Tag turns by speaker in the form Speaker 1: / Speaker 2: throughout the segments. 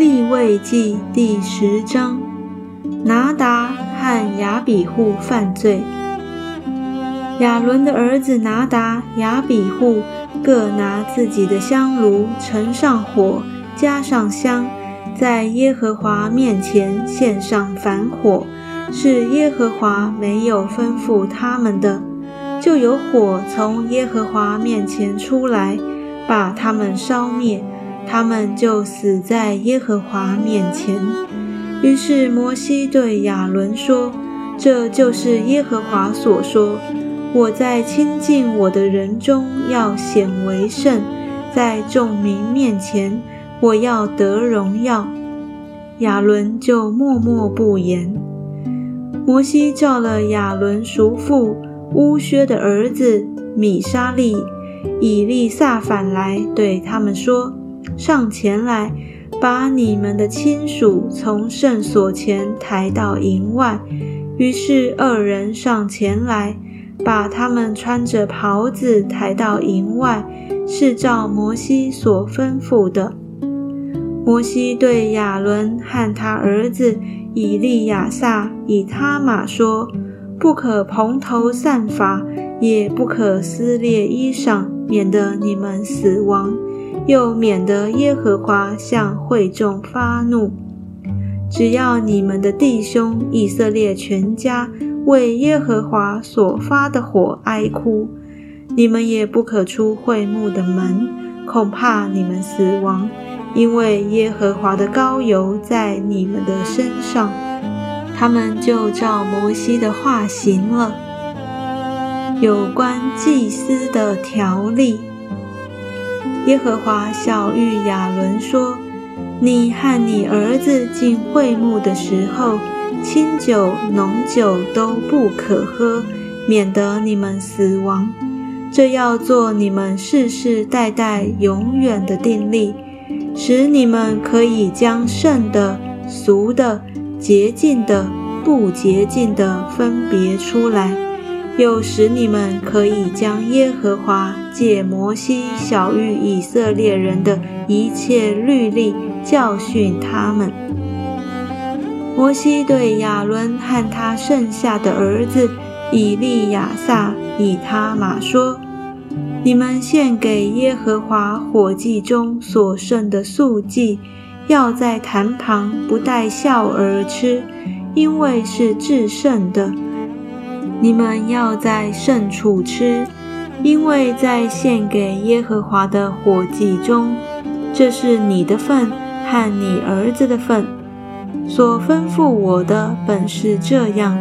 Speaker 1: 立位记第十章，拿达和亚比户犯罪。亚伦的儿子拿达、亚比户各拿自己的香炉，盛上火，加上香，在耶和华面前献上反火，是耶和华没有吩咐他们的，就有火从耶和华面前出来，把他们烧灭。他们就死在耶和华面前。于是摩西对亚伦说：“这就是耶和华所说：我在亲近我的人中要显为圣，在众民面前我要得荣耀。”亚伦就默默不言。摩西叫了亚伦叔父乌薛的儿子米沙利、以利撒反来，对他们说。上前来，把你们的亲属从圣所前抬到营外。于是二人上前来，把他们穿着袍子抬到营外，是照摩西所吩咐的。摩西对亚伦和他儿子以利亚撒、以他玛说：“不可蓬头散发，也不可撕裂衣裳，免得你们死亡。”又免得耶和华向会众发怒。只要你们的弟兄以色列全家为耶和华所发的火哀哭，你们也不可出会幕的门，恐怕你们死亡，因为耶和华的膏油在你们的身上。他们就照摩西的话行了。有关祭司的条例。耶和华小谕亚伦说：“你和你儿子进会幕的时候，清酒、浓酒都不可喝，免得你们死亡。这要做你们世世代代永远的定例，使你们可以将圣的、俗的、洁净的、不洁净的分别出来。”又使你们可以将耶和华借摩西小谕以色列人的一切律例教训他们。摩西对亚伦和他剩下的儿子以利亚撒、以他玛说：“你们献给耶和华火祭中所剩的素祭，要在坛旁不带笑而吃，因为是至圣的。”你们要在圣处吃，因为在献给耶和华的火祭中，这是你的份和你儿子的份。所吩咐我的本是这样：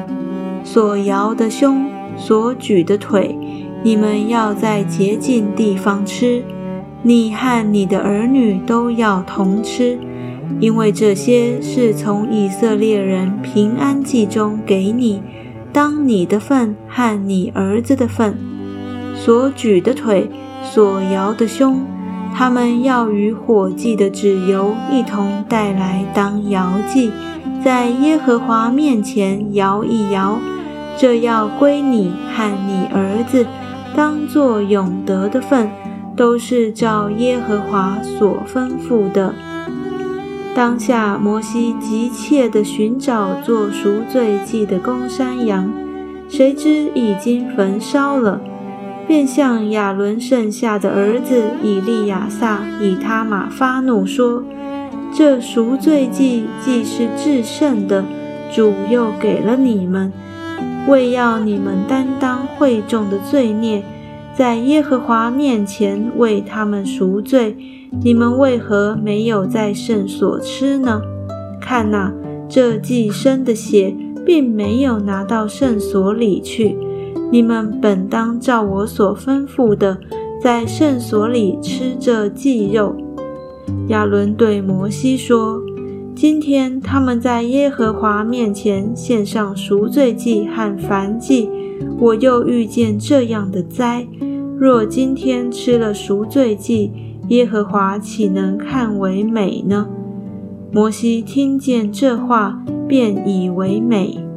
Speaker 1: 所摇的胸，所举的腿，你们要在洁净地方吃。你和你的儿女都要同吃，因为这些是从以色列人平安祭中给你。当你的份和你儿子的份，所举的腿，所摇的胸，他们要与火祭的脂油一同带来当摇祭，在耶和华面前摇一摇，这要归你和你儿子，当作永得的份，都是照耶和华所吩咐的。当下，摩西急切地寻找做赎罪祭的公山羊，谁知已经焚烧了，便向亚伦剩下的儿子以利亚撒、以他玛发怒说：“这赎罪祭既是至圣的，主又给了你们，为要你们担当会众的罪孽。”在耶和华面前为他们赎罪，你们为何没有在圣所吃呢？看哪，这祭牲的血并没有拿到圣所里去。你们本当照我所吩咐的，在圣所里吃这祭肉。亚伦对摩西说：“今天他们在耶和华面前献上赎罪祭和燔祭，我又遇见这样的灾。”若今天吃了赎罪祭，耶和华岂能看为美呢？摩西听见这话，便以为美。